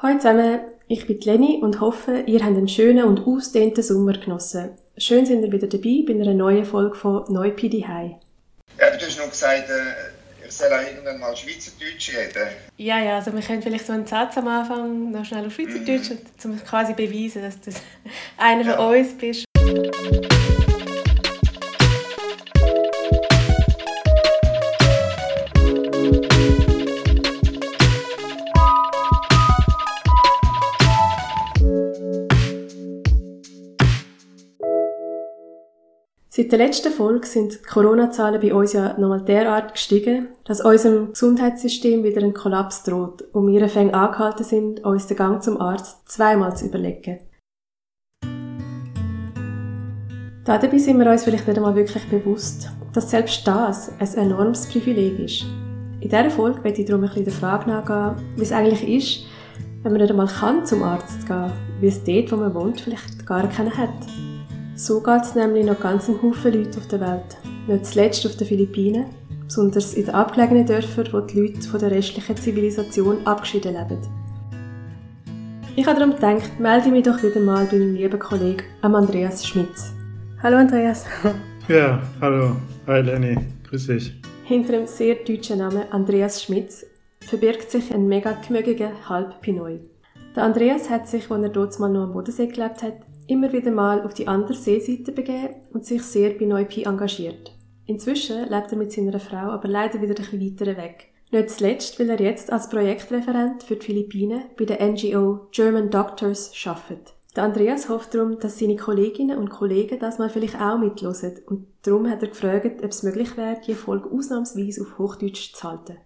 Hallo zusammen, ich bin Lenny und hoffe, ihr habt einen schönen und ausdehnten Sommer genossen. Schön sind ihr wieder dabei bei einer neuen Folge von Neupidi High. Ja, du hast noch gesagt, äh, ich soll auch irgendwann mal Schweizerdeutsch reden. Ja, ja, also wir können vielleicht so einen Satz am Anfang noch schnell auf Schweizerdeutsch, mhm. um quasi beweisen, dass du einer ja. von uns bist. Seit der letzten Folge sind die Corona-Zahlen bei uns ja nochmal derart gestiegen, dass unserem Gesundheitssystem wieder ein Kollaps droht und wir fängt angehalten sind, uns den Gang zum Arzt zweimal zu überlegen. Dabei sind wir uns vielleicht nicht einmal wirklich bewusst, dass selbst das ein enormes Privileg ist. In dieser Folge werde ich darum ein bisschen der Frage nachgehen, wie es eigentlich ist, wenn man nicht einmal kann zum Arzt gehen, wie es dort, wo man wohnt, vielleicht gar keinen hat. So geht es nämlich noch ganz einem Haufen Leute auf der Welt. Nicht zuletzt auf den Philippinen, besonders in den abgelegenen Dörfern, wo die Leute von der restlichen Zivilisation abgeschieden leben. Ich habe darum gedacht, melde mich doch wieder mal bei meinem lieben Kollegen Andreas Schmitz. Hallo Andreas. Ja, hallo. Hi Lenny. Grüß dich. Hinter dem sehr deutschen Namen Andreas Schmitz verbirgt sich ein mega gemögiger Halb-Pinoi. Der Andreas hat sich, als er dort mal noch am Bodensee gelebt hat, immer wieder mal auf die andere Seeseite begeben und sich sehr bei Neupi engagiert. Inzwischen lebt er mit seiner Frau aber leider wieder ein bisschen weiter weg. Nicht zuletzt, weil er jetzt als Projektreferent für die Philippinen bei der NGO German Doctors arbeitet. Der Andreas hofft darum, dass seine Kolleginnen und Kollegen das mal vielleicht auch mitlosen und darum hat er gefragt, ob es möglich wäre, die Folge ausnahmsweise auf Hochdeutsch zu halten.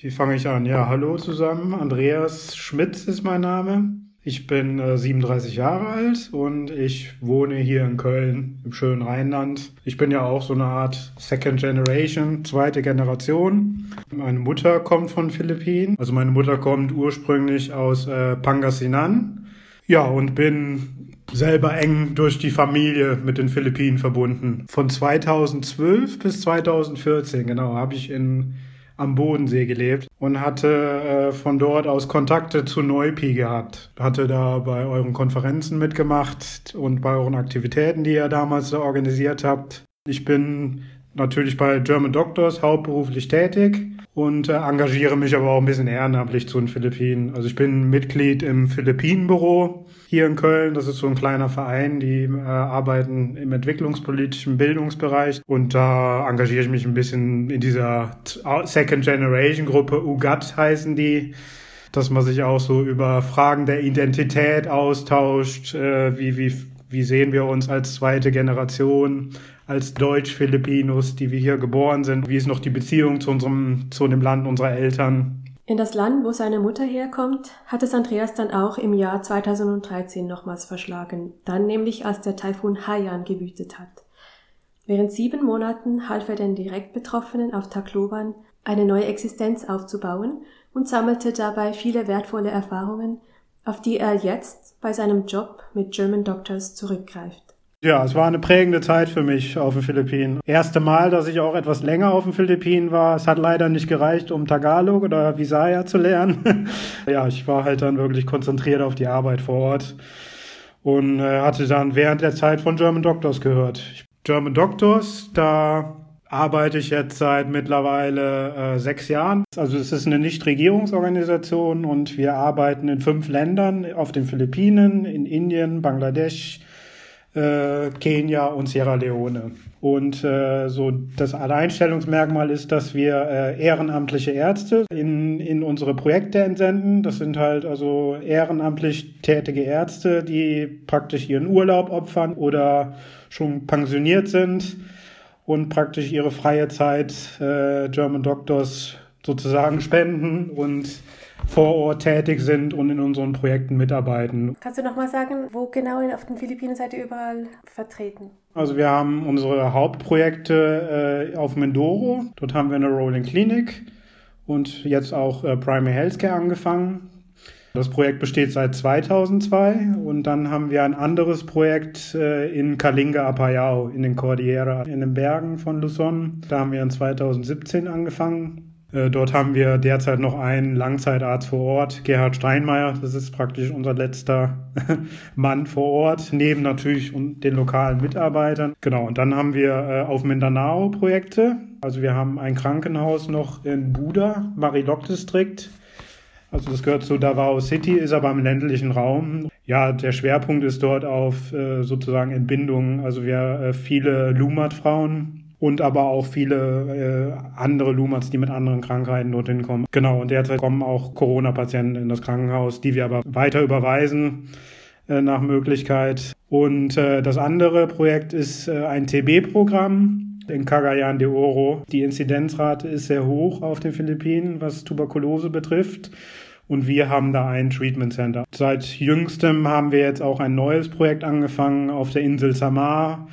Wie fange ich an? Ja, hallo zusammen. Andreas Schmitz ist mein Name. Ich bin äh, 37 Jahre alt und ich wohne hier in Köln im schönen Rheinland. Ich bin ja auch so eine Art Second Generation, zweite Generation. Meine Mutter kommt von Philippinen. Also meine Mutter kommt ursprünglich aus äh, Pangasinan. Ja, und bin selber eng durch die Familie mit den Philippinen verbunden. Von 2012 bis 2014, genau, habe ich in am Bodensee gelebt und hatte äh, von dort aus Kontakte zu Neupi gehabt. Hatte da bei euren Konferenzen mitgemacht und bei euren Aktivitäten, die ihr damals da organisiert habt. Ich bin natürlich bei German Doctors hauptberuflich tätig und äh, engagiere mich aber auch ein bisschen ehrenamtlich zu den Philippinen. Also ich bin Mitglied im Philippinenbüro hier in Köln. Das ist so ein kleiner Verein, die äh, arbeiten im entwicklungspolitischen Bildungsbereich und da engagiere ich mich ein bisschen in dieser Second Generation Gruppe, UGAT heißen die dass man sich auch so über Fragen der Identität austauscht, äh, wie, wie, wie sehen wir uns als zweite Generation, als Deutsch-Filipinos, die wir hier geboren sind? Wie ist noch die Beziehung zu unserem, zu dem Land unserer Eltern? In das Land, wo seine Mutter herkommt, hat es Andreas dann auch im Jahr 2013 nochmals verschlagen, dann nämlich als der Taifun Haiyan gewütet hat. Während sieben Monaten half er den direkt Betroffenen auf Tacloban, eine neue Existenz aufzubauen und sammelte dabei viele wertvolle Erfahrungen, auf die er jetzt bei seinem Job mit German Doctors zurückgreift. Ja, es war eine prägende Zeit für mich auf den Philippinen. Erste Mal, dass ich auch etwas länger auf den Philippinen war. Es hat leider nicht gereicht, um Tagalog oder Visaya zu lernen. ja, ich war halt dann wirklich konzentriert auf die Arbeit vor Ort und äh, hatte dann während der Zeit von German Doctors gehört. German Doctors, da arbeite ich jetzt seit mittlerweile äh, sechs Jahren. Also es ist eine Nichtregierungsorganisation und wir arbeiten in fünf Ländern, auf den Philippinen, in Indien, Bangladesch, äh, Kenia und Sierra Leone. Und äh, so das Alleinstellungsmerkmal ist, dass wir äh, ehrenamtliche Ärzte in, in unsere Projekte entsenden. Das sind halt also ehrenamtlich tätige Ärzte, die praktisch ihren Urlaub opfern oder schon pensioniert sind und praktisch ihre freie Zeit äh, German Doctors sozusagen spenden und vor Ort tätig sind und in unseren Projekten mitarbeiten. Kannst du nochmal sagen, wo genau auf den Philippinen seid ihr überall vertreten? Also wir haben unsere Hauptprojekte äh, auf Mindoro. Dort haben wir eine Rolling Clinic und jetzt auch äh, Primary Healthcare angefangen. Das Projekt besteht seit 2002 und dann haben wir ein anderes Projekt äh, in Kalinga Apayao in den Cordillera, in den Bergen von Luzon. Da haben wir in 2017 angefangen dort haben wir derzeit noch einen Langzeitarzt vor Ort, Gerhard Steinmeier. Das ist praktisch unser letzter Mann vor Ort, neben natürlich den lokalen Mitarbeitern. Genau, und dann haben wir äh, auf Mindanao Projekte. Also wir haben ein Krankenhaus noch in Buda, Marilok-Distrikt. Also das gehört zu Davao City, ist aber im ländlichen Raum. Ja, der Schwerpunkt ist dort auf äh, sozusagen Entbindungen. Also wir viele Lumat-Frauen und aber auch viele äh, andere Lumats, die mit anderen Krankheiten dorthin kommen. Genau, und derzeit kommen auch Corona-Patienten in das Krankenhaus, die wir aber weiter überweisen äh, nach Möglichkeit. Und äh, das andere Projekt ist äh, ein TB-Programm in Cagayan de Oro. Die Inzidenzrate ist sehr hoch auf den Philippinen, was Tuberkulose betrifft. Und wir haben da ein Treatment Center. Seit jüngstem haben wir jetzt auch ein neues Projekt angefangen auf der Insel Samar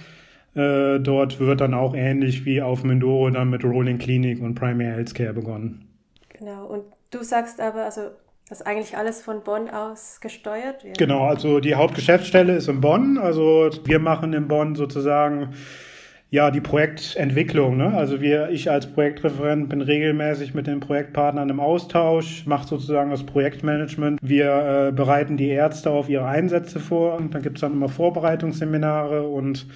äh, dort wird dann auch ähnlich wie auf Mindoro dann mit Rolling Clinic und Primary Healthcare begonnen. Genau, und du sagst aber, also dass eigentlich alles von Bonn aus gesteuert wird? Genau, also die Hauptgeschäftsstelle ist in Bonn. Also wir machen in Bonn sozusagen ja die Projektentwicklung. Ne? Also wir, ich als Projektreferent bin regelmäßig mit den Projektpartnern im Austausch, mache sozusagen das Projektmanagement. Wir äh, bereiten die Ärzte auf ihre Einsätze vor und dann gibt es dann immer Vorbereitungsseminare und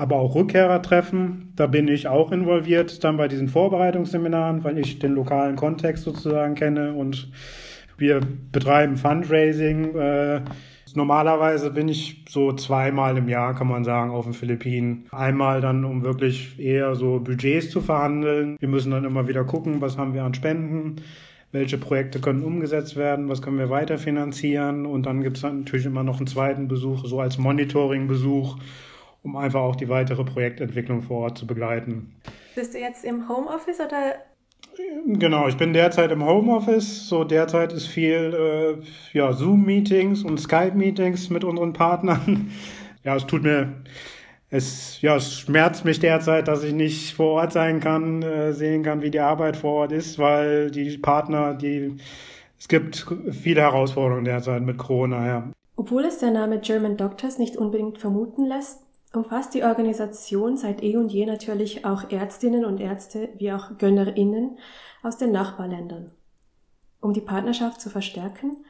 aber auch Rückkehrertreffen. Da bin ich auch involviert dann bei diesen Vorbereitungsseminaren, weil ich den lokalen Kontext sozusagen kenne und wir betreiben Fundraising. Äh, normalerweise bin ich so zweimal im Jahr, kann man sagen, auf den Philippinen. Einmal dann, um wirklich eher so Budgets zu verhandeln. Wir müssen dann immer wieder gucken, was haben wir an Spenden welche Projekte können umgesetzt werden, was können wir weiterfinanzieren und dann gibt es natürlich immer noch einen zweiten Besuch, so als Monitoring-Besuch, um einfach auch die weitere Projektentwicklung vor Ort zu begleiten. Bist du jetzt im Homeoffice oder? Genau, ich bin derzeit im Homeoffice. So derzeit ist viel äh, ja, Zoom-Meetings und Skype-Meetings mit unseren Partnern. Ja, es tut mir, es, ja, es schmerzt mich derzeit, dass ich nicht vor Ort sein kann, äh, sehen kann, wie die Arbeit vor Ort ist, weil die Partner, die, es gibt viele Herausforderungen derzeit mit Corona, ja. Obwohl es der Name German Doctors nicht unbedingt vermuten lässt, umfasst die Organisation seit eh und je natürlich auch Ärztinnen und Ärzte wie auch Gönnerinnen aus den Nachbarländern. Um die Partnerschaft zu verstärken,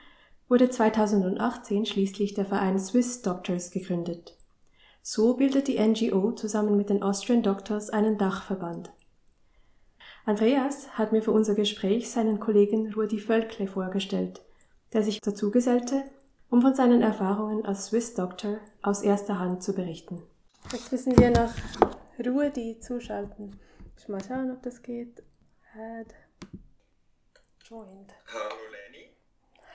wurde 2018 schließlich der Verein Swiss Doctors gegründet. So bildet die NGO zusammen mit den Austrian Doctors einen Dachverband. Andreas hat mir für unser Gespräch seinen Kollegen Rudi Völkle vorgestellt, der sich dazu gesellte, um von seinen Erfahrungen als Swiss Doctor aus erster Hand zu berichten. Jetzt müssen wir nach Rudi zuschalten. Ich mal schauen, ob das geht. Add. Joined. Hallo Leni.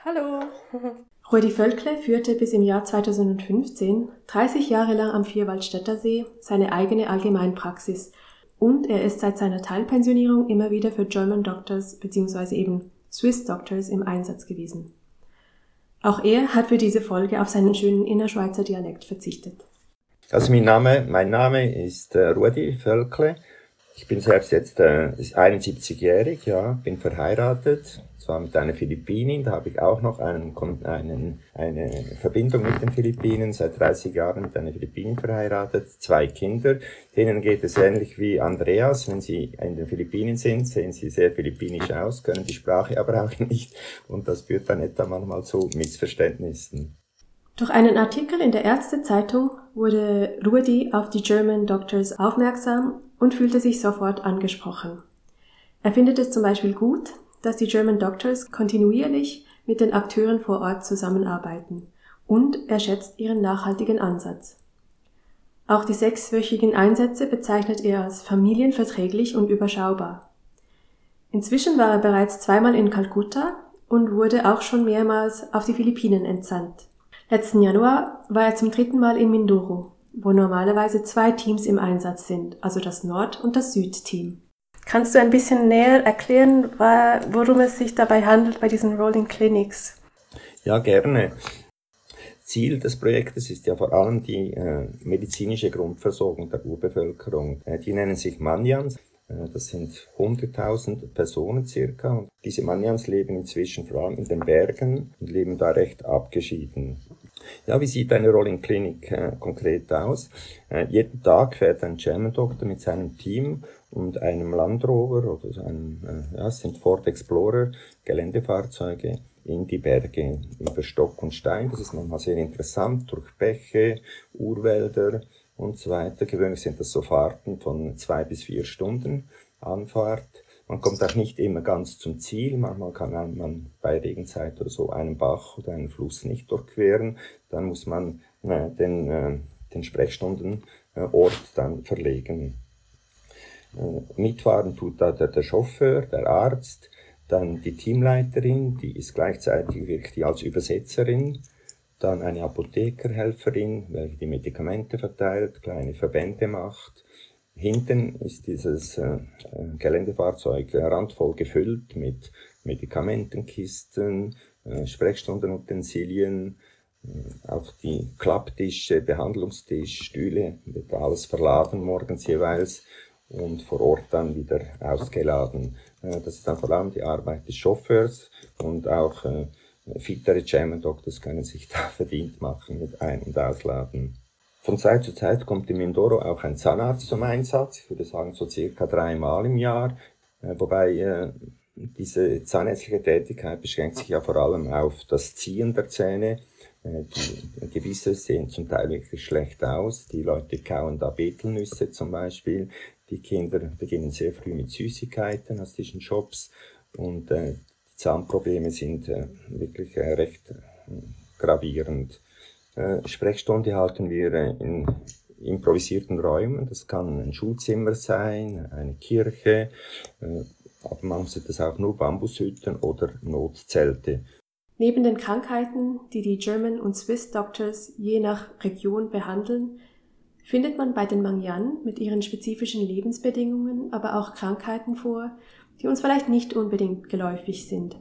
Hallo. Rudi Völkle führte bis im Jahr 2015, 30 Jahre lang am Vierwaldstätter See, seine eigene Allgemeinpraxis und er ist seit seiner Teilpensionierung immer wieder für German Doctors bzw. eben Swiss Doctors im Einsatz gewesen. Auch er hat für diese Folge auf seinen schönen Innerschweizer Dialekt verzichtet. Also mein Name, mein Name ist äh, Rudi Völkle. Ich bin selbst jetzt äh, 71-jährig, ja, bin verheiratet, zwar mit einer Philippinin, da habe ich auch noch einen, einen, eine Verbindung mit den Philippinen, seit 30 Jahren mit einer Philippinin verheiratet, zwei Kinder, denen geht es ähnlich wie Andreas, wenn sie in den Philippinen sind, sehen sie sehr philippinisch aus, können die Sprache aber auch nicht und das führt dann etwa manchmal zu Missverständnissen. Durch einen Artikel in der Ärztezeitung wurde Rudi auf die German Doctors aufmerksam und fühlte sich sofort angesprochen. Er findet es zum Beispiel gut, dass die German Doctors kontinuierlich mit den Akteuren vor Ort zusammenarbeiten und er schätzt ihren nachhaltigen Ansatz. Auch die sechswöchigen Einsätze bezeichnet er als familienverträglich und überschaubar. Inzwischen war er bereits zweimal in Kalkutta und wurde auch schon mehrmals auf die Philippinen entsandt. Letzten Januar war er zum dritten Mal in Mindoro, wo normalerweise zwei Teams im Einsatz sind, also das Nord- und das Südteam. Kannst du ein bisschen näher erklären, worum es sich dabei handelt bei diesen Rolling Clinics? Ja, gerne. Ziel des Projektes ist ja vor allem die äh, medizinische Grundversorgung der Urbevölkerung. Äh, die nennen sich Manyans. Äh, das sind 100.000 Personen circa. Und diese Manyans leben inzwischen vor allem in den Bergen und leben da recht abgeschieden. Ja, wie sieht eine Rolling Clinic äh, konkret aus? Äh, jeden Tag fährt ein German Doktor mit seinem Team und einem Land Rover oder so einem, äh, ja, es sind Ford Explorer Geländefahrzeuge in die Berge über Stock und Stein. Das ist manchmal sehr interessant durch Bäche, Urwälder und so weiter. Gewöhnlich sind das so Fahrten von zwei bis vier Stunden Anfahrt. Man kommt auch nicht immer ganz zum Ziel. Manchmal kann man bei Regenzeit oder so einen Bach oder einen Fluss nicht durchqueren. Dann muss man äh, den, äh, den Sprechstundenort äh, dann verlegen. Äh, mitfahren tut da der, der Chauffeur, der Arzt, dann die Teamleiterin, die ist gleichzeitig wirklich als Übersetzerin, dann eine Apothekerhelferin, welche die Medikamente verteilt, kleine Verbände macht. Hinten ist dieses äh, Geländefahrzeug randvoll gefüllt mit Medikamentenkisten, äh, Sprechstundenutensilien, äh, auch die Klapptische, Behandlungstisch, Stühle, wird alles verladen morgens jeweils und vor Ort dann wieder ausgeladen. Äh, das ist dann vor allem die Arbeit des Chauffeurs und auch äh, fitere German Doctors können sich da verdient machen mit Ein- und Ausladen. Von Zeit zu Zeit kommt im Mindoro auch ein Zahnarzt zum Einsatz, ich würde sagen so circa dreimal im Jahr, äh, wobei äh, diese zahnärztliche Tätigkeit beschränkt sich ja vor allem auf das Ziehen der Zähne. Äh, die Gewisse sehen zum Teil wirklich schlecht aus. Die Leute kauen da Betelnüsse zum Beispiel. Die Kinder beginnen sehr früh mit Süßigkeiten aus diesen Shops und äh, die Zahnprobleme sind äh, wirklich äh, recht gravierend. Äh, Sprechstunde halten wir äh, in improvisierten Räumen. Das kann ein Schulzimmer sein, eine Kirche, äh, aber manchmal sind das auch nur Bambushütten oder Notzelte. Neben den Krankheiten, die die German und Swiss Doctors je nach Region behandeln, findet man bei den Mangyan mit ihren spezifischen Lebensbedingungen aber auch Krankheiten vor, die uns vielleicht nicht unbedingt geläufig sind.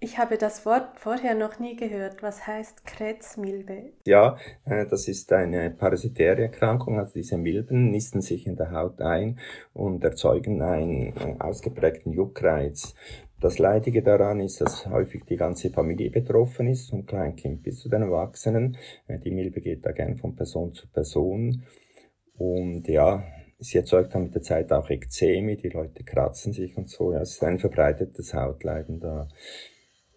Ich habe das Wort vorher noch nie gehört. Was heißt Krebsmilbe? Ja, äh, das ist eine parasitäre Erkrankung. Also diese Milben nisten sich in der Haut ein und erzeugen einen äh, ausgeprägten Juckreiz. Das Leidige daran ist, dass häufig die ganze Familie betroffen ist, vom Kleinkind bis zu den Erwachsenen. Äh, die Milbe geht da gern von Person zu Person. Und ja, sie erzeugt dann mit der Zeit auch Ekzeme, die Leute kratzen sich und so. Ja, es ist ein verbreitetes Hautleiden da.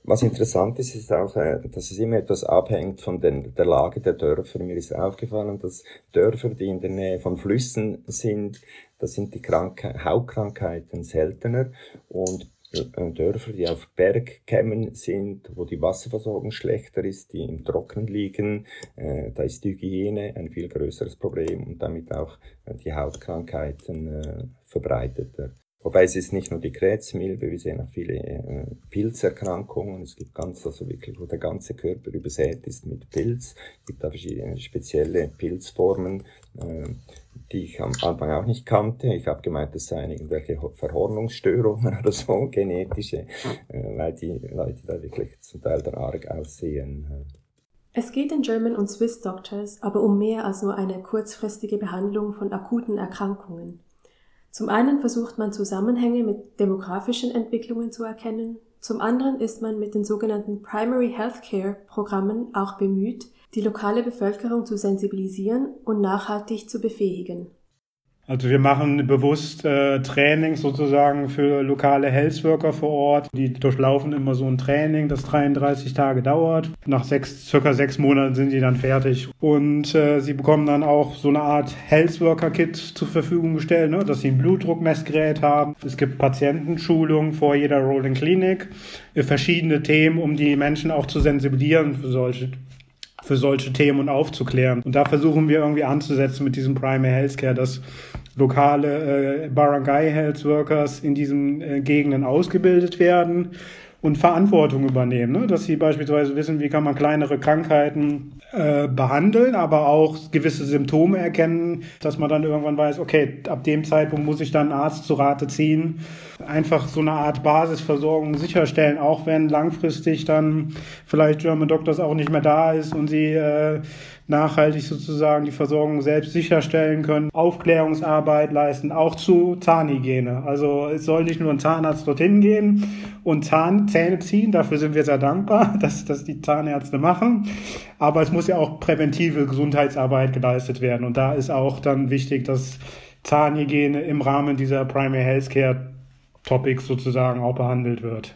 Was interessant ist, ist auch, äh, dass es immer etwas abhängt von den, der Lage der Dörfer. Mir ist aufgefallen, dass Dörfer, die in der Nähe von Flüssen sind, da sind die Krank Hautkrankheiten seltener und äh, Dörfer, die auf Bergkämmen sind, wo die Wasserversorgung schlechter ist, die im Trocknen liegen, äh, da ist die Hygiene ein viel größeres Problem und damit auch äh, die Hautkrankheiten äh, verbreiteter. Wobei es ist nicht nur die Krebsmilbe, wir sehen auch viele äh, Pilzerkrankungen. Es gibt ganz, also wirklich, wo der ganze Körper übersät ist mit Pilz. Es gibt auch verschiedene spezielle Pilzformen, äh, die ich am Anfang auch nicht kannte. Ich habe gemeint, das seien irgendwelche Verhornungsstörungen oder so, genetische, äh, weil die Leute da wirklich zum Teil der arg aussehen. Es geht den German und Swiss Doctors aber um mehr als nur eine kurzfristige Behandlung von akuten Erkrankungen. Zum einen versucht man Zusammenhänge mit demografischen Entwicklungen zu erkennen, zum anderen ist man mit den sogenannten Primary Healthcare Programmen auch bemüht, die lokale Bevölkerung zu sensibilisieren und nachhaltig zu befähigen. Also wir machen bewusst äh, Trainings sozusagen für lokale Healthworker vor Ort. Die durchlaufen immer so ein Training, das 33 Tage dauert. Nach sechs, circa sechs Monaten sind die dann fertig. Und äh, sie bekommen dann auch so eine Art Healthworker-Kit zur Verfügung gestellt, ne? dass sie ein Blutdruckmessgerät haben. Es gibt Patientenschulungen vor jeder Rolling Clinic, für verschiedene Themen, um die Menschen auch zu sensibilisieren für solche für solche Themen und aufzuklären. Und da versuchen wir irgendwie anzusetzen mit diesem Primary Healthcare, dass lokale äh, Barangay Health Workers in diesen äh, Gegenden ausgebildet werden und Verantwortung übernehmen, ne? dass sie beispielsweise wissen, wie kann man kleinere Krankheiten äh, behandeln, aber auch gewisse Symptome erkennen, dass man dann irgendwann weiß, okay, ab dem Zeitpunkt muss ich dann einen Arzt zu Rate ziehen, einfach so eine Art Basisversorgung sicherstellen, auch wenn langfristig dann vielleicht German Doctors auch nicht mehr da ist und sie äh, nachhaltig sozusagen die Versorgung selbst sicherstellen können, Aufklärungsarbeit leisten, auch zu Zahnhygiene. Also es soll nicht nur ein Zahnarzt dorthin gehen und Zahnzähne ziehen, dafür sind wir sehr dankbar, dass das die Zahnärzte machen, aber es muss ja auch präventive Gesundheitsarbeit geleistet werden und da ist auch dann wichtig, dass Zahnhygiene im Rahmen dieser Primary Healthcare Topics sozusagen auch behandelt wird.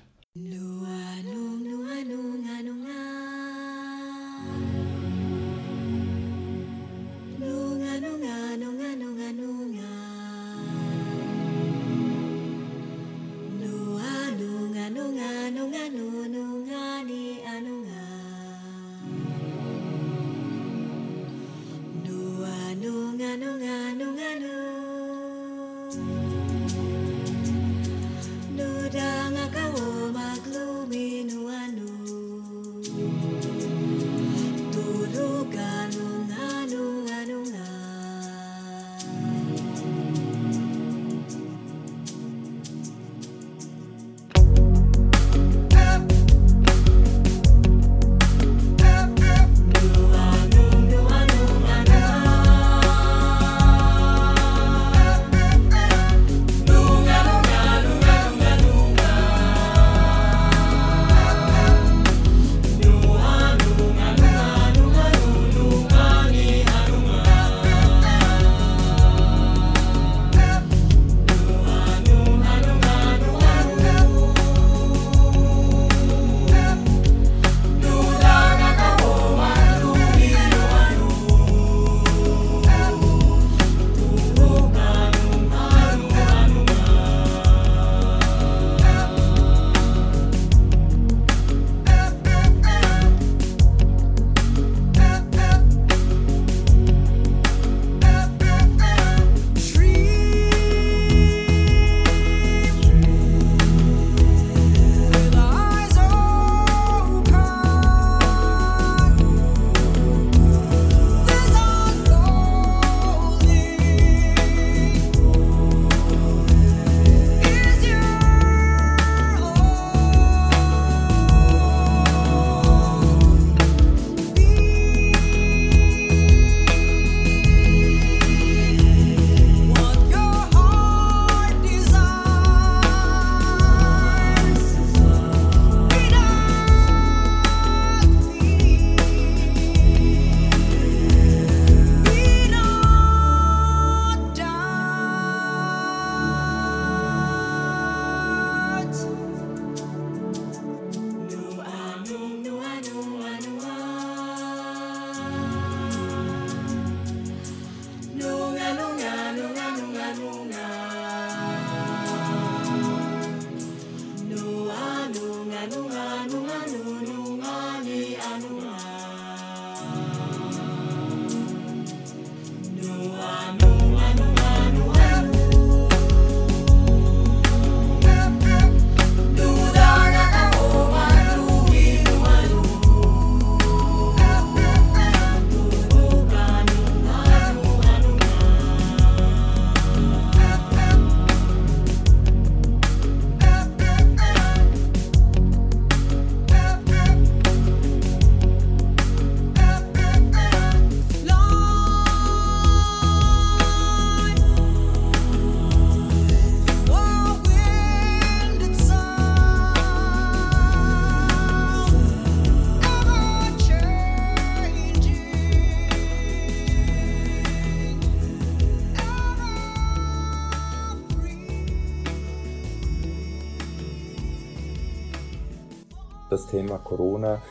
Das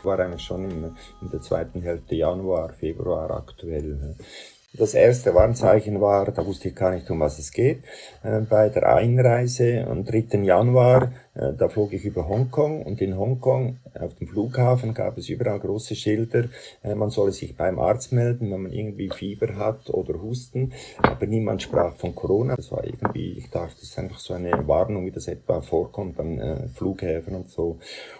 war eigentlich schon in der zweiten Hälfte Januar, Februar aktuell. Das erste Warnzeichen war, da wusste ich gar nicht, um was es geht, äh, bei der Einreise am 3. Januar, äh, da flog ich über Hongkong und in Hongkong auf dem Flughafen gab es überall große Schilder, äh, man solle sich beim Arzt melden, wenn man irgendwie Fieber hat oder Husten, aber niemand sprach von Corona. Das war irgendwie, ich dachte, das ist einfach so eine Warnung, wie das etwa vorkommt an Flughäfen und so.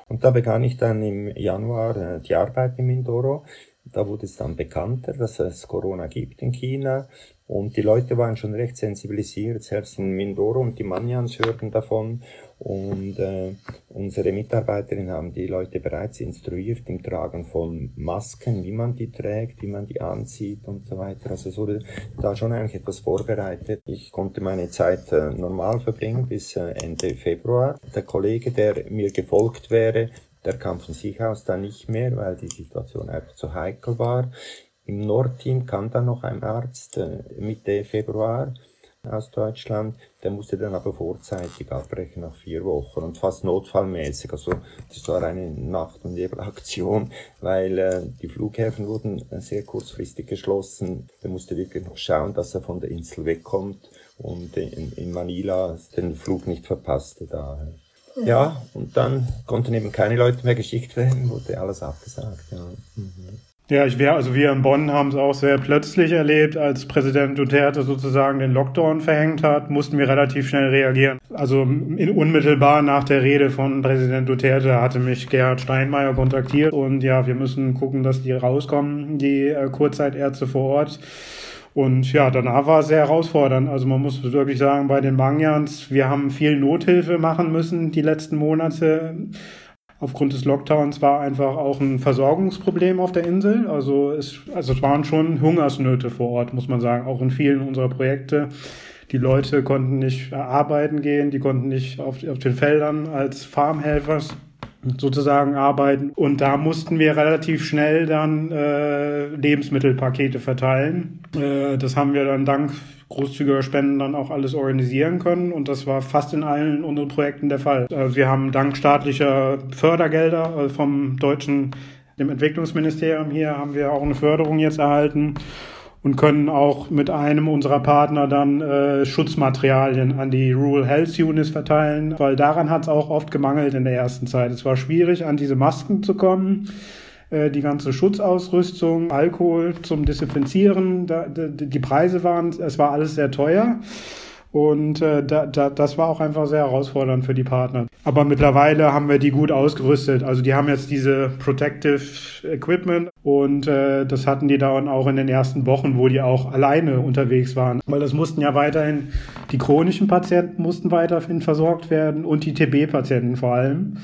Und da begann ich dann im Januar die Arbeit im Mindoro da wurde es dann bekannter, dass es Corona gibt in China. Und die Leute waren schon recht sensibilisiert, selbst in Mindoro und die Manians hörten davon. Und äh, unsere Mitarbeiterinnen haben die Leute bereits instruiert im Tragen von Masken, wie man die trägt, wie man die anzieht und so weiter. Also es wurde da schon eigentlich etwas vorbereitet. Ich konnte meine Zeit äh, normal verbringen bis äh, Ende Februar. Der Kollege, der mir gefolgt wäre, der kam von sich aus dann nicht mehr, weil die Situation einfach zu heikel war. Im Nordteam kam dann noch ein Arzt äh, Mitte Februar aus Deutschland. Der musste dann aber vorzeitig abbrechen nach vier Wochen und fast notfallmäßig. Also das war eine Nacht- und Nebelaktion, weil äh, die Flughäfen wurden sehr kurzfristig geschlossen. Der musste wirklich noch schauen, dass er von der Insel wegkommt und in, in Manila den Flug nicht verpasste da. Ja. und dann konnten eben keine Leute mehr geschickt werden, wurde alles abgesagt. Ja. Mhm. Ja, ich wäre, also wir in Bonn haben es auch sehr plötzlich erlebt, als Präsident Duterte sozusagen den Lockdown verhängt hat, mussten wir relativ schnell reagieren. Also in, unmittelbar nach der Rede von Präsident Duterte hatte mich Gerhard Steinmeier kontaktiert und ja, wir müssen gucken, dass die rauskommen, die äh, Kurzzeitärzte vor Ort. Und ja, danach war es sehr herausfordernd. Also man muss wirklich sagen, bei den Mangyans, wir haben viel Nothilfe machen müssen die letzten Monate aufgrund des Lockdowns war einfach auch ein Versorgungsproblem auf der Insel. Also es, also es waren schon Hungersnöte vor Ort, muss man sagen, auch in vielen unserer Projekte. Die Leute konnten nicht arbeiten gehen, die konnten nicht auf, auf den Feldern als Farmhelfer sozusagen arbeiten. Und da mussten wir relativ schnell dann äh, Lebensmittelpakete verteilen. Äh, das haben wir dann dank großzügiger Spenden dann auch alles organisieren können. Und das war fast in allen unseren Projekten der Fall. Also wir haben dank staatlicher Fördergelder äh, vom deutschen, dem Entwicklungsministerium hier, haben wir auch eine Förderung jetzt erhalten und können auch mit einem unserer Partner dann äh, Schutzmaterialien an die Rural Health Units verteilen, weil daran hat es auch oft gemangelt in der ersten Zeit. Es war schwierig, an diese Masken zu kommen. Äh, die ganze Schutzausrüstung, Alkohol zum Desinfizieren, die Preise waren, es war alles sehr teuer. Und äh, da, da, das war auch einfach sehr herausfordernd für die Partner. Aber mittlerweile haben wir die gut ausgerüstet. Also die haben jetzt diese Protective Equipment und äh, das hatten die dann auch in den ersten Wochen, wo die auch alleine unterwegs waren. Weil das mussten ja weiterhin, die chronischen Patienten mussten weiterhin versorgt werden und die TB-Patienten vor allem.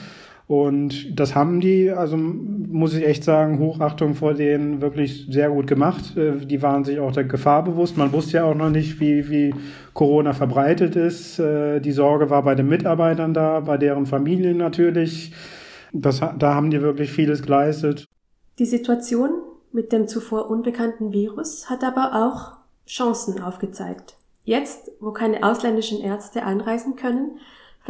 Und das haben die, also muss ich echt sagen, Hochachtung vor denen wirklich sehr gut gemacht. Äh, die waren sich auch der Gefahr bewusst. Man wusste ja auch noch nicht, wie, wie Corona verbreitet ist. Äh, die Sorge war bei den Mitarbeitern da, bei deren Familien natürlich. Das, da haben die wirklich vieles geleistet. Die Situation mit dem zuvor unbekannten Virus hat aber auch Chancen aufgezeigt. Jetzt, wo keine ausländischen Ärzte einreisen können,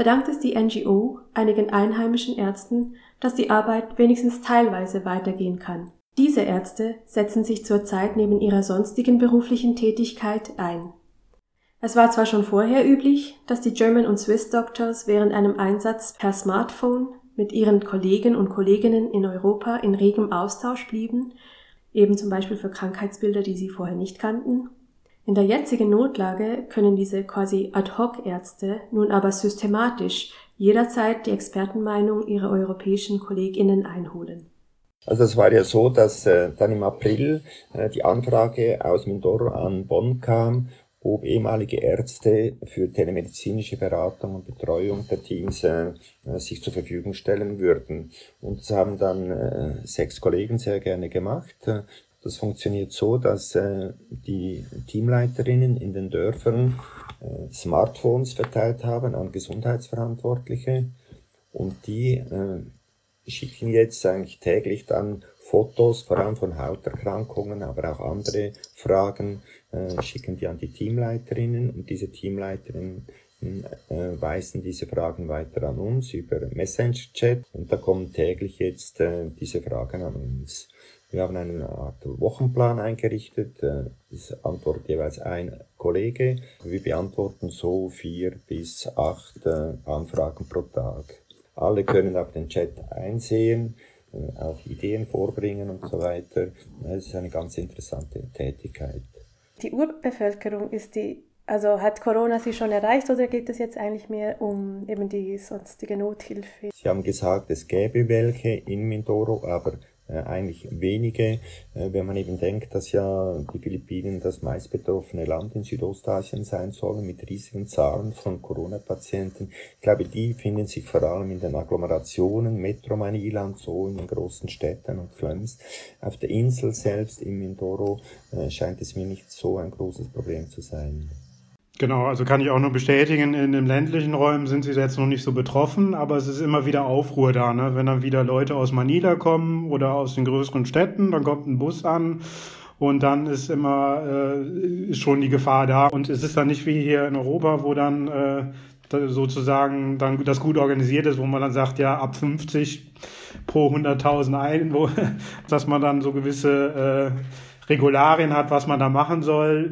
verdankt es die NGO einigen einheimischen Ärzten, dass die Arbeit wenigstens teilweise weitergehen kann. Diese Ärzte setzen sich zurzeit neben ihrer sonstigen beruflichen Tätigkeit ein. Es war zwar schon vorher üblich, dass die German und Swiss Doctors während einem Einsatz per Smartphone mit ihren Kollegen und Kolleginnen in Europa in regem Austausch blieben, eben zum Beispiel für Krankheitsbilder, die sie vorher nicht kannten, in der jetzigen Notlage können diese quasi Ad-hoc-Ärzte nun aber systematisch jederzeit die Expertenmeinung ihrer europäischen KollegInnen einholen. Also es war ja so, dass äh, dann im April äh, die Anfrage aus Mindoro an Bonn kam, ob ehemalige Ärzte für telemedizinische Beratung und Betreuung der Teams äh, sich zur Verfügung stellen würden. Und das haben dann äh, sechs Kollegen sehr gerne gemacht. Das funktioniert so, dass äh, die Teamleiterinnen in den Dörfern äh, Smartphones verteilt haben an Gesundheitsverantwortliche und die äh, schicken jetzt eigentlich täglich dann Fotos, vor allem von Hauterkrankungen, aber auch andere Fragen, äh, schicken die an die Teamleiterinnen und diese Teamleiterinnen äh, weisen diese Fragen weiter an uns über Messenger-Chat und da kommen täglich jetzt äh, diese Fragen an uns. Wir haben eine Art Wochenplan eingerichtet. Äh, es antwortet jeweils ein Kollege. Wir beantworten so vier bis acht äh, Anfragen pro Tag. Alle können auf den Chat einsehen, äh, auch Ideen vorbringen und so weiter. Es ist eine ganz interessante Tätigkeit. Die Urbevölkerung ist die also hat Corona sie schon erreicht oder geht es jetzt eigentlich mehr um eben die sonstige Nothilfe? Sie haben gesagt, es gäbe welche in Mindoro, aber äh, eigentlich wenige, äh, wenn man eben denkt, dass ja die Philippinen das meist betroffene Land in Südostasien sein sollen mit riesigen Zahlen von Corona-Patienten. Ich glaube, die finden sich vor allem in den Agglomerationen, Metro Manila und so, in den großen Städten und Slums. Auf der Insel selbst, in Mindoro, äh, scheint es mir nicht so ein großes Problem zu sein. Genau, also kann ich auch nur bestätigen, in den ländlichen Räumen sind sie jetzt noch nicht so betroffen, aber es ist immer wieder Aufruhr da, ne? Wenn dann wieder Leute aus Manila kommen oder aus den größeren Städten, dann kommt ein Bus an Und dann ist immer äh, schon die Gefahr da. Und es ist dann nicht wie hier in Europa, wo dann äh, sozusagen dann das gut organisiert ist, wo man dann sagt, ja, ab 50 pro 100.000 ein, wo, dass man dann so gewisse äh, Regularien hat, was man da machen soll.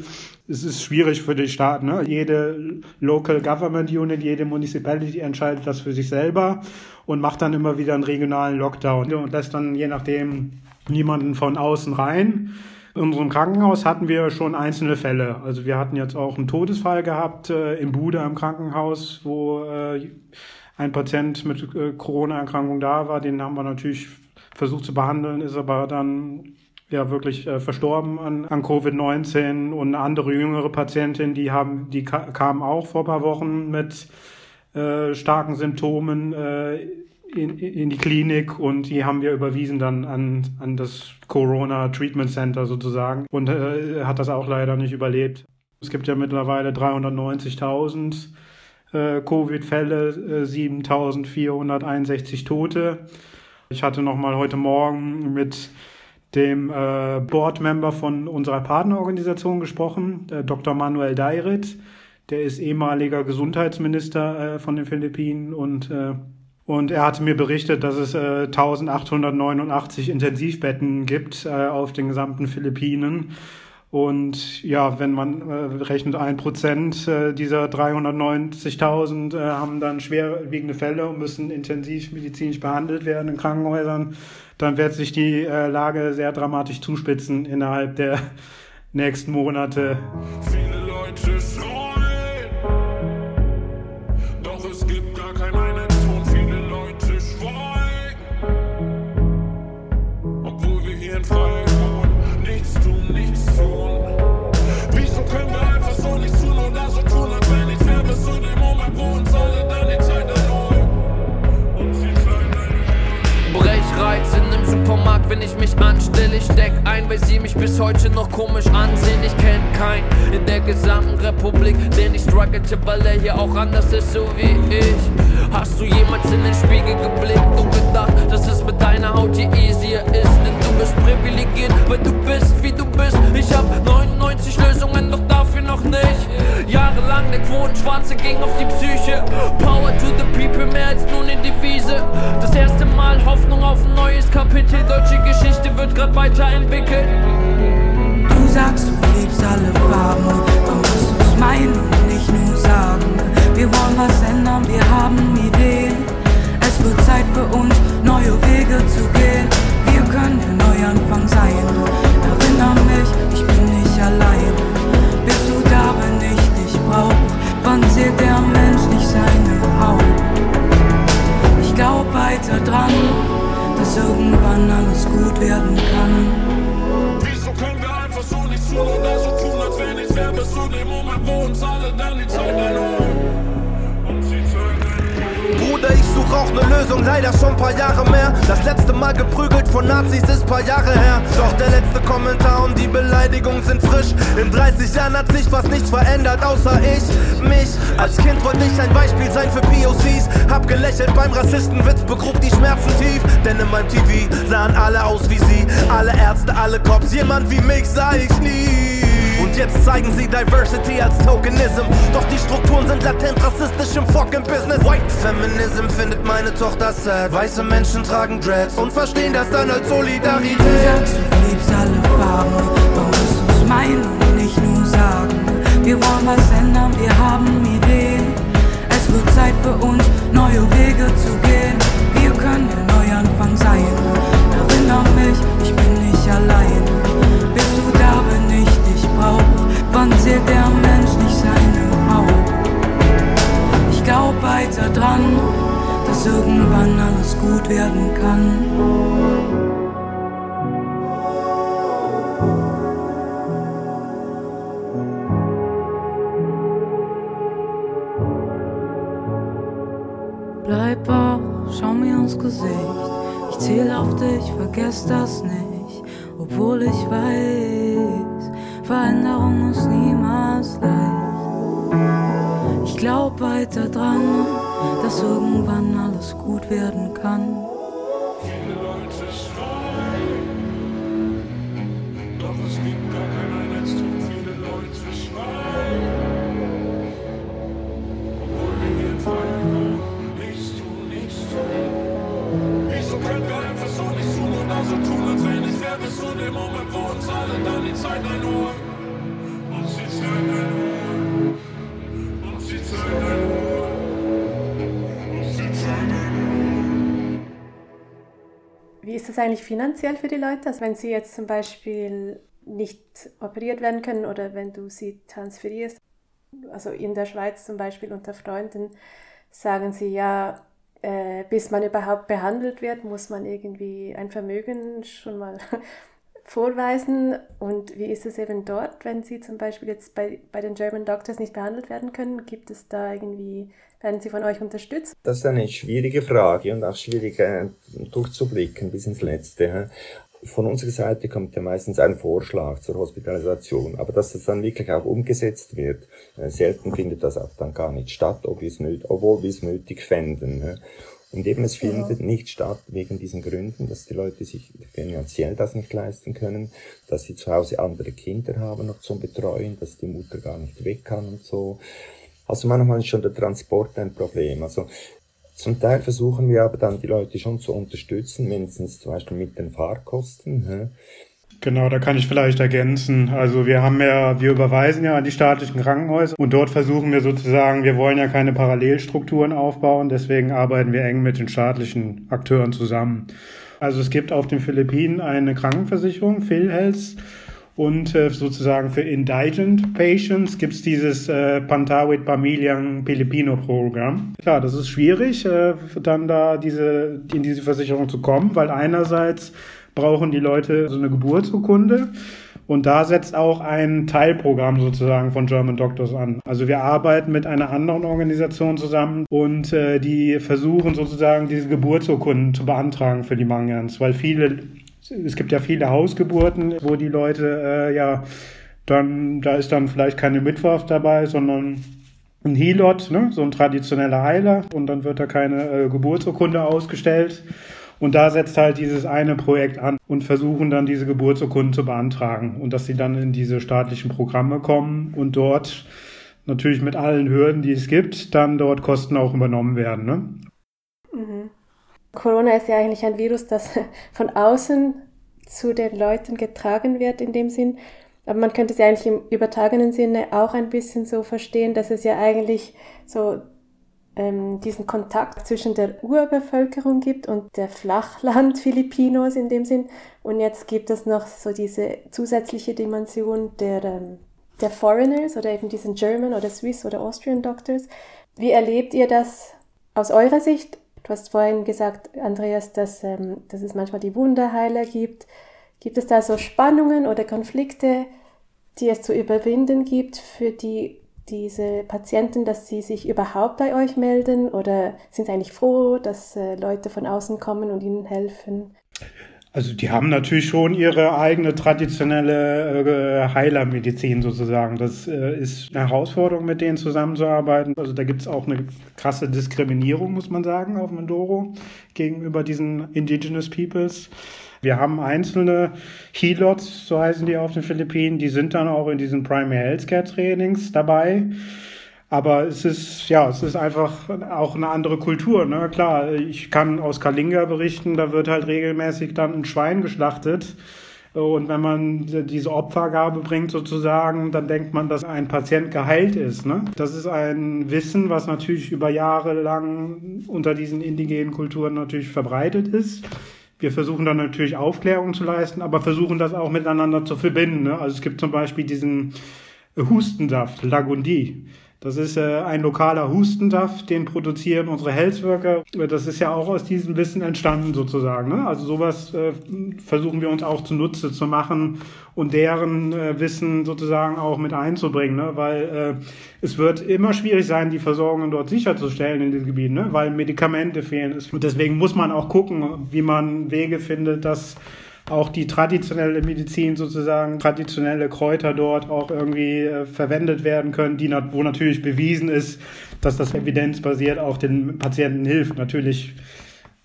Es ist schwierig für die Staaten. Ne? Jede Local Government Unit, jede Municipality entscheidet das für sich selber und macht dann immer wieder einen regionalen Lockdown und lässt dann je nachdem niemanden von außen rein. In unserem Krankenhaus hatten wir schon einzelne Fälle. Also wir hatten jetzt auch einen Todesfall gehabt äh, im Bude im Krankenhaus, wo äh, ein Patient mit äh, Corona-Erkrankung da war. Den haben wir natürlich versucht zu behandeln, ist aber dann ja wirklich äh, verstorben an, an Covid-19 und eine andere jüngere Patientin, die haben, die ka kam auch vor paar Wochen mit äh, starken Symptomen äh, in, in die Klinik und die haben wir überwiesen dann an, an das Corona Treatment Center sozusagen und äh, hat das auch leider nicht überlebt. Es gibt ja mittlerweile 390.000 äh, Covid-Fälle, äh, 7.461 Tote. Ich hatte noch mal heute Morgen mit dem äh, Board-Member von unserer Partnerorganisation gesprochen, äh, Dr. Manuel Dairit. Der ist ehemaliger Gesundheitsminister äh, von den Philippinen und äh, und er hatte mir berichtet, dass es äh, 1889 Intensivbetten gibt äh, auf den gesamten Philippinen. Und ja, wenn man äh, rechnet, ein Prozent äh, dieser 390.000 äh, haben dann schwerwiegende Fälle und müssen intensivmedizinisch behandelt werden in Krankenhäusern, dann wird sich die äh, Lage sehr dramatisch zuspitzen innerhalb der nächsten Monate. Viele Leute wenn ich mich anstelle. Ich steck ein, weil sie mich bis heute noch komisch ansehen. Ich kenn keinen in der gesamten Republik, der nicht struggelte, weil er hier auch anders ist, so wie ich. Hast du jemals in den Spiegel geblickt und gedacht, dass es mit deiner Haut hier easier ist? Denn du bist privilegiert, weil du bist, wie du bist. Ich hab 99 Lösungen, doch dafür noch nicht. Jahrelang der Quotenschwarze ging auf die Psyche. Power to the people, mehr als nur eine Devise. Das erste Mal Hoffnung auf ein neues Kapitel. Deutsche Geschichte wird grad weiterentwickelt. Du sagst, du liebst alle Farben, dann wirst du's meinen und nicht nur sagen. Wir wollen was ändern, wir haben Ideen. Es wird Zeit für uns, neue Wege zu gehen. Wir können der Neuanfang sein. Erinner mich, ich bin nicht allein. Dich brauch? Wann zählt der Mensch nicht seine Haut? Ich glaub weiter dran, dass irgendwann alles gut werden kann. Wieso können wir einfach so nichts tun oder so tun, als wenn nichts wäre, bis zu dem Moment, wo uns alle dann die Zeit erlaubt? Bruder, ich such auch ne Lösung, leider schon paar Jahre mehr. Das letzte Mal geprügelt von Nazis ist paar Jahre her. Doch der letzte Kommentar und die Beleidigungen sind frisch. In 30 Jahren hat sich fast nichts verändert, außer ich, mich. Als Kind wollte ich ein Beispiel sein für POCs. Hab gelächelt beim Rassistenwitz, begrub die Schmerzen tief. Denn in meinem TV sahen alle aus wie sie. Alle Ärzte, alle Cops, jemand wie mich sah ich nie. Jetzt zeigen sie Diversity als Tokenism. Doch die Strukturen sind latent rassistisch im fucking Business. White Feminism findet meine Tochter sad. Weiße Menschen tragen Dreads und verstehen das dann als Solidarität. Du sagst, du liebst alle Farben, warum du's meinen und nicht nur sagen? Wir wollen was ändern, wir haben Ideen. Es wird Zeit für uns, neue Wege zu gehen. Wir können der Neuanfang sein. Erinner mich, ich bin zählt der Mensch nicht seine Haut? Ich glaub weiter dran, dass irgendwann alles gut werden kann. Bleib wach, schau mir ins Gesicht. Ich zähl auf dich, vergess das nicht, obwohl ich weiß. Veränderung ist niemals leicht. Ich glaub weiter dran, dass irgendwann alles gut werden kann. Viele Leute schreien, Das eigentlich finanziell für die Leute? Also wenn sie jetzt zum Beispiel nicht operiert werden können oder wenn du sie transferierst, also in der Schweiz zum Beispiel unter Freunden, sagen sie ja, äh, bis man überhaupt behandelt wird, muss man irgendwie ein Vermögen schon mal vorweisen. Und wie ist es eben dort, wenn Sie zum Beispiel jetzt bei, bei den German Doctors nicht behandelt werden können? Gibt es da irgendwie, werden Sie von euch unterstützt? Das ist eine schwierige Frage und auch schwierig äh, durchzublicken bis ins Letzte. Von unserer Seite kommt ja meistens ein Vorschlag zur Hospitalisation, aber dass das dann wirklich auch umgesetzt wird, äh, selten findet das auch dann gar nicht statt, ob wir es nötig, obwohl wir es nötig fänden. Und eben es findet ja. nicht statt wegen diesen Gründen, dass die Leute sich finanziell das nicht leisten können, dass sie zu Hause andere Kinder haben noch zum Betreuen, dass die Mutter gar nicht weg kann und so. Also manchmal ist schon der Transport ein Problem. Also zum Teil versuchen wir aber dann die Leute schon zu unterstützen, mindestens zum Beispiel mit den Fahrkosten. Genau, da kann ich vielleicht ergänzen. Also wir haben ja, wir überweisen ja an die staatlichen Krankenhäuser und dort versuchen wir sozusagen, wir wollen ja keine Parallelstrukturen aufbauen, deswegen arbeiten wir eng mit den staatlichen Akteuren zusammen. Also es gibt auf den Philippinen eine Krankenversicherung, PhilHealth, und äh, sozusagen für Indigent Patients gibt's dieses äh, Pantawid Pamiliang Filipino Programm. Klar, das ist schwierig, äh, dann da diese, in diese Versicherung zu kommen, weil einerseits brauchen die Leute so eine Geburtsurkunde. Und da setzt auch ein Teilprogramm sozusagen von German Doctors an. Also wir arbeiten mit einer anderen Organisation zusammen und äh, die versuchen sozusagen diese Geburtsurkunden zu beantragen für die Mangyans, weil viele es gibt ja viele Hausgeburten, wo die Leute äh, ja dann, da ist dann vielleicht keine Mittwoch dabei, sondern ein Hilot, ne? so ein traditioneller Heiler und dann wird da keine äh, Geburtsurkunde ausgestellt. Und da setzt halt dieses eine Projekt an und versuchen dann diese Geburtsurkunden zu beantragen und dass sie dann in diese staatlichen Programme kommen und dort natürlich mit allen Hürden, die es gibt, dann dort Kosten auch übernommen werden. Ne? Mhm. Corona ist ja eigentlich ein Virus, das von außen zu den Leuten getragen wird in dem Sinn. Aber man könnte es ja eigentlich im übertragenen Sinne auch ein bisschen so verstehen, dass es ja eigentlich so ähm, diesen Kontakt zwischen der Urbevölkerung gibt und der Flachland-Filipinos in dem Sinn. Und jetzt gibt es noch so diese zusätzliche Dimension der, ähm, der Foreigners oder eben diesen German oder Swiss oder Austrian Doctors. Wie erlebt ihr das aus eurer Sicht Du hast vorhin gesagt, Andreas, dass, ähm, dass es manchmal die Wunderheiler gibt. Gibt es da so Spannungen oder Konflikte, die es zu überwinden gibt für die, diese Patienten, dass sie sich überhaupt bei euch melden oder sind sie eigentlich froh, dass äh, Leute von außen kommen und ihnen helfen? Also die haben natürlich schon ihre eigene traditionelle äh, Heilermedizin sozusagen. Das äh, ist eine Herausforderung, mit denen zusammenzuarbeiten. Also da gibt es auch eine krasse Diskriminierung, muss man sagen, auf Mindoro gegenüber diesen Indigenous Peoples. Wir haben einzelne Helots, so heißen die auf den Philippinen, die sind dann auch in diesen Primary Healthcare Trainings dabei. Aber es ist, ja, es ist einfach auch eine andere Kultur. Ne? Klar, ich kann aus Kalinga berichten, da wird halt regelmäßig dann ein Schwein geschlachtet. Und wenn man diese Opfergabe bringt sozusagen, dann denkt man, dass ein Patient geheilt ist. Ne? Das ist ein Wissen, was natürlich über Jahre lang unter diesen indigenen Kulturen natürlich verbreitet ist. Wir versuchen dann natürlich Aufklärung zu leisten, aber versuchen das auch miteinander zu verbinden. Ne? Also es gibt zum Beispiel diesen Hustensaft, Lagundi. Das ist äh, ein lokaler Hustensaft, den produzieren unsere Healthworker. Das ist ja auch aus diesem Wissen entstanden sozusagen. Ne? Also sowas äh, versuchen wir uns auch zunutze zu machen und deren äh, Wissen sozusagen auch mit einzubringen, ne? weil äh, es wird immer schwierig sein, die Versorgung dort sicherzustellen in den Gebieten, ne? weil Medikamente fehlen. Und deswegen muss man auch gucken, wie man Wege findet, dass auch die traditionelle Medizin sozusagen, traditionelle Kräuter dort auch irgendwie äh, verwendet werden können, die, wo natürlich bewiesen ist, dass das evidenzbasiert auch den Patienten hilft. Natürlich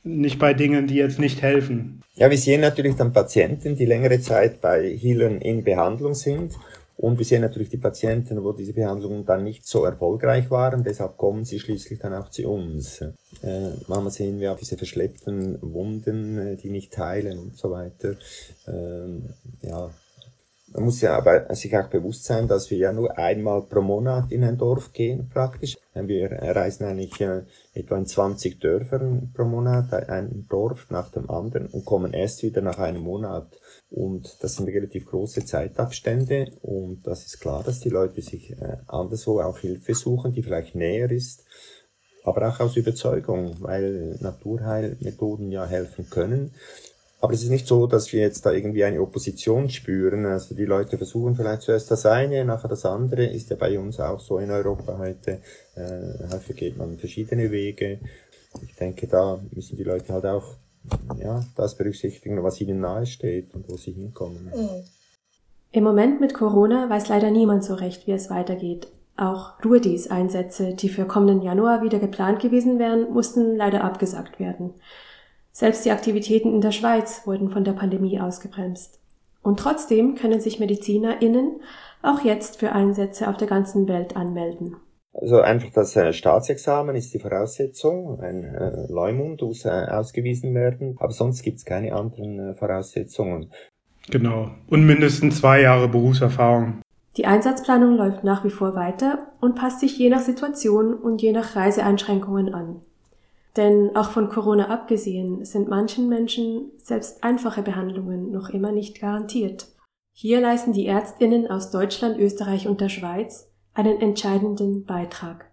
nicht bei Dingen, die jetzt nicht helfen. Ja, wir sehen natürlich dann Patienten, die längere Zeit bei Healern in Behandlung sind und wir sehen natürlich die Patienten, wo diese Behandlungen dann nicht so erfolgreich waren, deshalb kommen sie schließlich dann auch zu uns. Äh, manchmal sehen wir auch diese verschleppten Wunden, äh, die nicht heilen und so weiter. Ähm, ja, Man muss ja aber sich auch bewusst sein, dass wir ja nur einmal pro Monat in ein Dorf gehen, praktisch. Wir reisen eigentlich äh, etwa in 20 Dörfern pro Monat, ein Dorf nach dem anderen und kommen erst wieder nach einem Monat. Und das sind relativ große Zeitabstände und das ist klar, dass die Leute sich äh, anderswo auch Hilfe suchen, die vielleicht näher ist, aber auch aus Überzeugung, weil Naturheilmethoden ja helfen können. Aber es ist nicht so, dass wir jetzt da irgendwie eine Opposition spüren. Also die Leute versuchen vielleicht zuerst das eine, nachher das andere. Ist ja bei uns auch so in Europa heute. Äh, dafür geht man verschiedene Wege. Ich denke, da müssen die Leute halt auch ja, das berücksichtigen, was ihnen nahe steht und wo sie hinkommen. Im Moment mit Corona weiß leider niemand so recht, wie es weitergeht. Auch Ruedis Einsätze, die für kommenden Januar wieder geplant gewesen wären, mussten leider abgesagt werden. Selbst die Aktivitäten in der Schweiz wurden von der Pandemie ausgebremst. Und trotzdem können sich MedizinerInnen auch jetzt für Einsätze auf der ganzen Welt anmelden. Also einfach das äh, Staatsexamen ist die Voraussetzung, ein äh, Leumund muss äh, ausgewiesen werden, aber sonst gibt es keine anderen Voraussetzungen. Genau. Und mindestens zwei Jahre Berufserfahrung. Die Einsatzplanung läuft nach wie vor weiter und passt sich je nach Situation und je nach Reiseeinschränkungen an. Denn auch von Corona abgesehen sind manchen Menschen selbst einfache Behandlungen noch immer nicht garantiert. Hier leisten die Ärztinnen aus Deutschland, Österreich und der Schweiz einen entscheidenden Beitrag.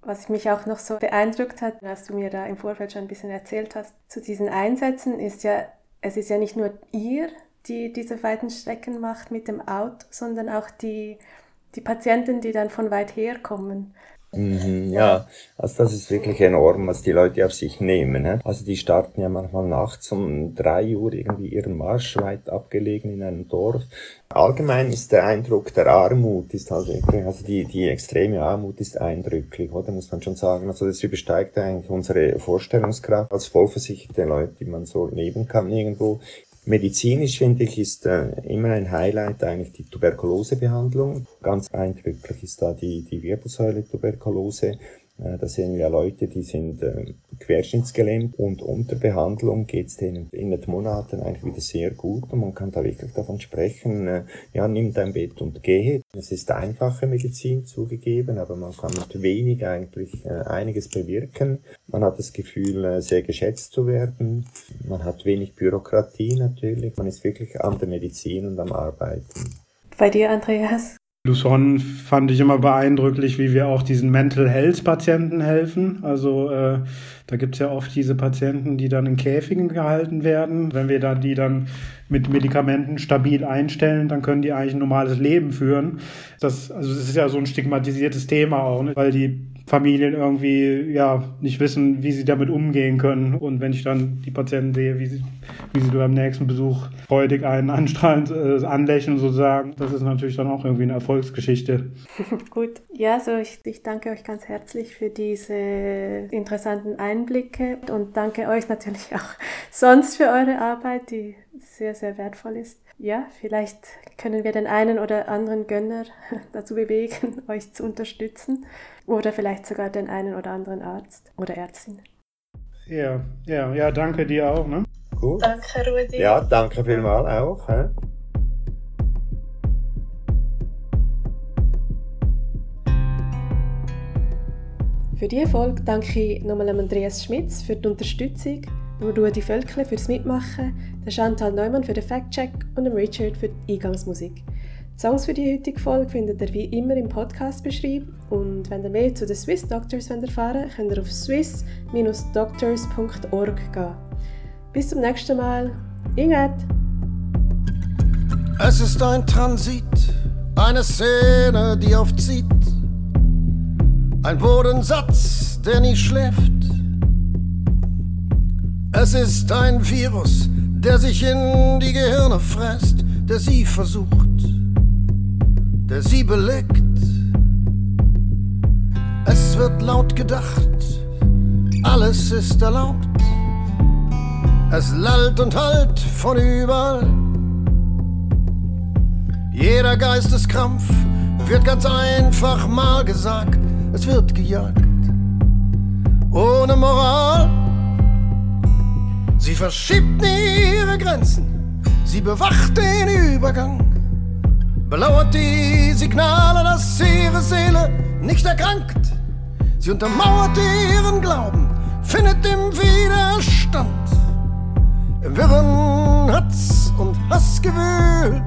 Was mich auch noch so beeindruckt hat, als du mir da im Vorfeld schon ein bisschen erzählt hast, zu diesen Einsätzen ist ja, es ist ja nicht nur ihr, die diese weiten Strecken macht mit dem Auto, sondern auch die, die Patienten, die dann von weit her kommen. Mhm, ja, also das ist wirklich enorm, was die Leute auf sich nehmen. Ne? Also die starten ja manchmal nachts um drei Uhr irgendwie ihren Marsch weit abgelegen in einem Dorf. Allgemein ist der Eindruck der Armut ist halt wirklich, also die, die extreme Armut ist eindrücklich, oder muss man schon sagen. Also das übersteigt eigentlich unsere Vorstellungskraft als vollversicherte Leute, die man so leben kann irgendwo. Medizinisch finde ich ist äh, immer ein Highlight eigentlich die Tuberkulosebehandlung. Ganz eindrücklich ist da die, die Wirbelsäule-Tuberkulose. Äh, da sehen wir Leute, die sind äh, querschnittsgelähmt und unter Behandlung geht es denen in den Monaten eigentlich wieder sehr gut und man kann da wirklich davon sprechen, äh, ja, nimm dein Bett und gehe. Es ist einfache Medizin zugegeben, aber man kann mit wenig eigentlich äh, einiges bewirken. Man hat das Gefühl, äh, sehr geschätzt zu werden. Man hat wenig Bürokratie natürlich. Man ist wirklich an der Medizin und am Arbeiten. Bei dir, Andreas? Luzon fand ich immer beeindrucklich, wie wir auch diesen Mental Health Patienten helfen. Also äh, da gibt's ja oft diese Patienten, die dann in Käfigen gehalten werden. Wenn wir dann die dann mit Medikamenten stabil einstellen, dann können die eigentlich ein normales Leben führen. Das, also das ist ja so ein stigmatisiertes Thema auch, ne? weil die Familien irgendwie ja nicht wissen, wie sie damit umgehen können. Und wenn ich dann die Patienten sehe, wie sie, wie sie beim nächsten Besuch freudig einen anstrahlend äh, anlächeln sozusagen, das ist natürlich dann auch irgendwie eine Erfolgsgeschichte. Gut, ja, so ich, ich danke euch ganz herzlich für diese interessanten Einblicke und danke euch natürlich auch sonst für eure Arbeit, die sehr, sehr wertvoll ist. Ja, vielleicht können wir den einen oder anderen Gönner dazu bewegen, euch zu unterstützen. Oder vielleicht sogar den einen oder anderen Arzt oder Ärztin. Ja, ja, ja, danke dir auch. Ne? Gut. Danke, Rudi. Ja, danke vielmals auch. Hä? Für diese Folge danke ich nochmal Andreas Schmitz für die Unterstützung, Rudi Völkle fürs Mitmachen, der Chantal Neumann für den Fact-Check und Richard für die Eingangsmusik. Die Songs für die heutige Folge findet ihr wie immer im Podcast beschrieben und wenn ihr mehr zu den Swiss Doctors erfahren wollt, könnt ihr auf swiss-doctors.org gehen. Bis zum nächsten Mal. Inget! Es ist ein Transit, eine Szene, die aufzieht. Ein Bodensatz, der nie schläft. Es ist ein Virus, der sich in die Gehirne fräst, der sie versucht der sie beleckt. Es wird laut gedacht, alles ist erlaubt. Es lallt und hallt von überall. Jeder Geisteskrampf wird ganz einfach mal gesagt, es wird gejagt. Ohne Moral. Sie verschiebt nie ihre Grenzen Sie bewacht den Übergang, belauert die Signale, dass ihre Seele nicht erkrankt. Sie untermauert ihren Glauben, findet im Widerstand. Im Wirren Hatz und Hassgewühl.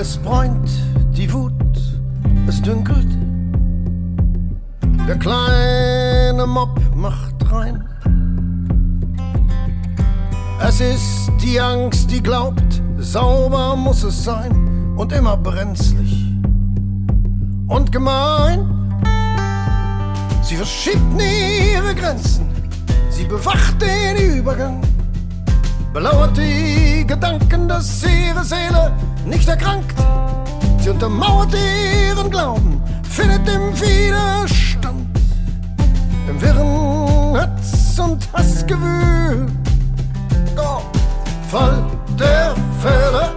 Es bräunt die Wut, es dünkelt. Der kleine Mob macht rein. Es ist die Angst, die glaubt, sauber muss es sein und immer brenzlig und gemein. Sie verschiebt nie ihre Grenzen, sie bewacht den Übergang, belauert die Gedanken, dass ihre Seele nicht erkrankt. Sie untermauert ihren Glauben, findet im Widerstand, im wirren Hatz und Hassgewühl. Fall der Fälle,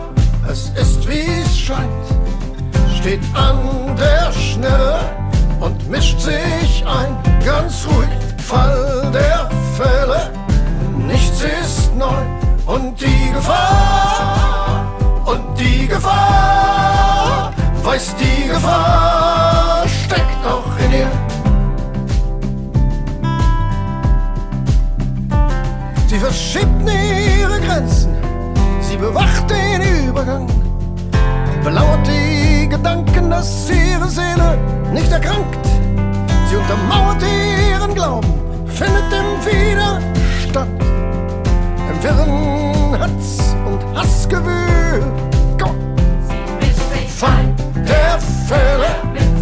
es ist wie es scheint, steht an der Schnelle und mischt sich ein, ganz ruhig. Fall der Fälle, nichts ist neu und die Gefahr, und die Gefahr, weiß die Gefahr, steckt auch in ihr. Sie verschiebt ihre Grenzen, sie bewacht den Übergang, belauert die Gedanken, dass ihre Seele nicht erkrankt. Sie untermauert ihren Glauben, findet im Widerstand, im wirren Hatz und Hassgewühl. Go! Fall der Fälle,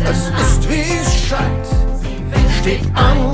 es ist wie es scheint, steht an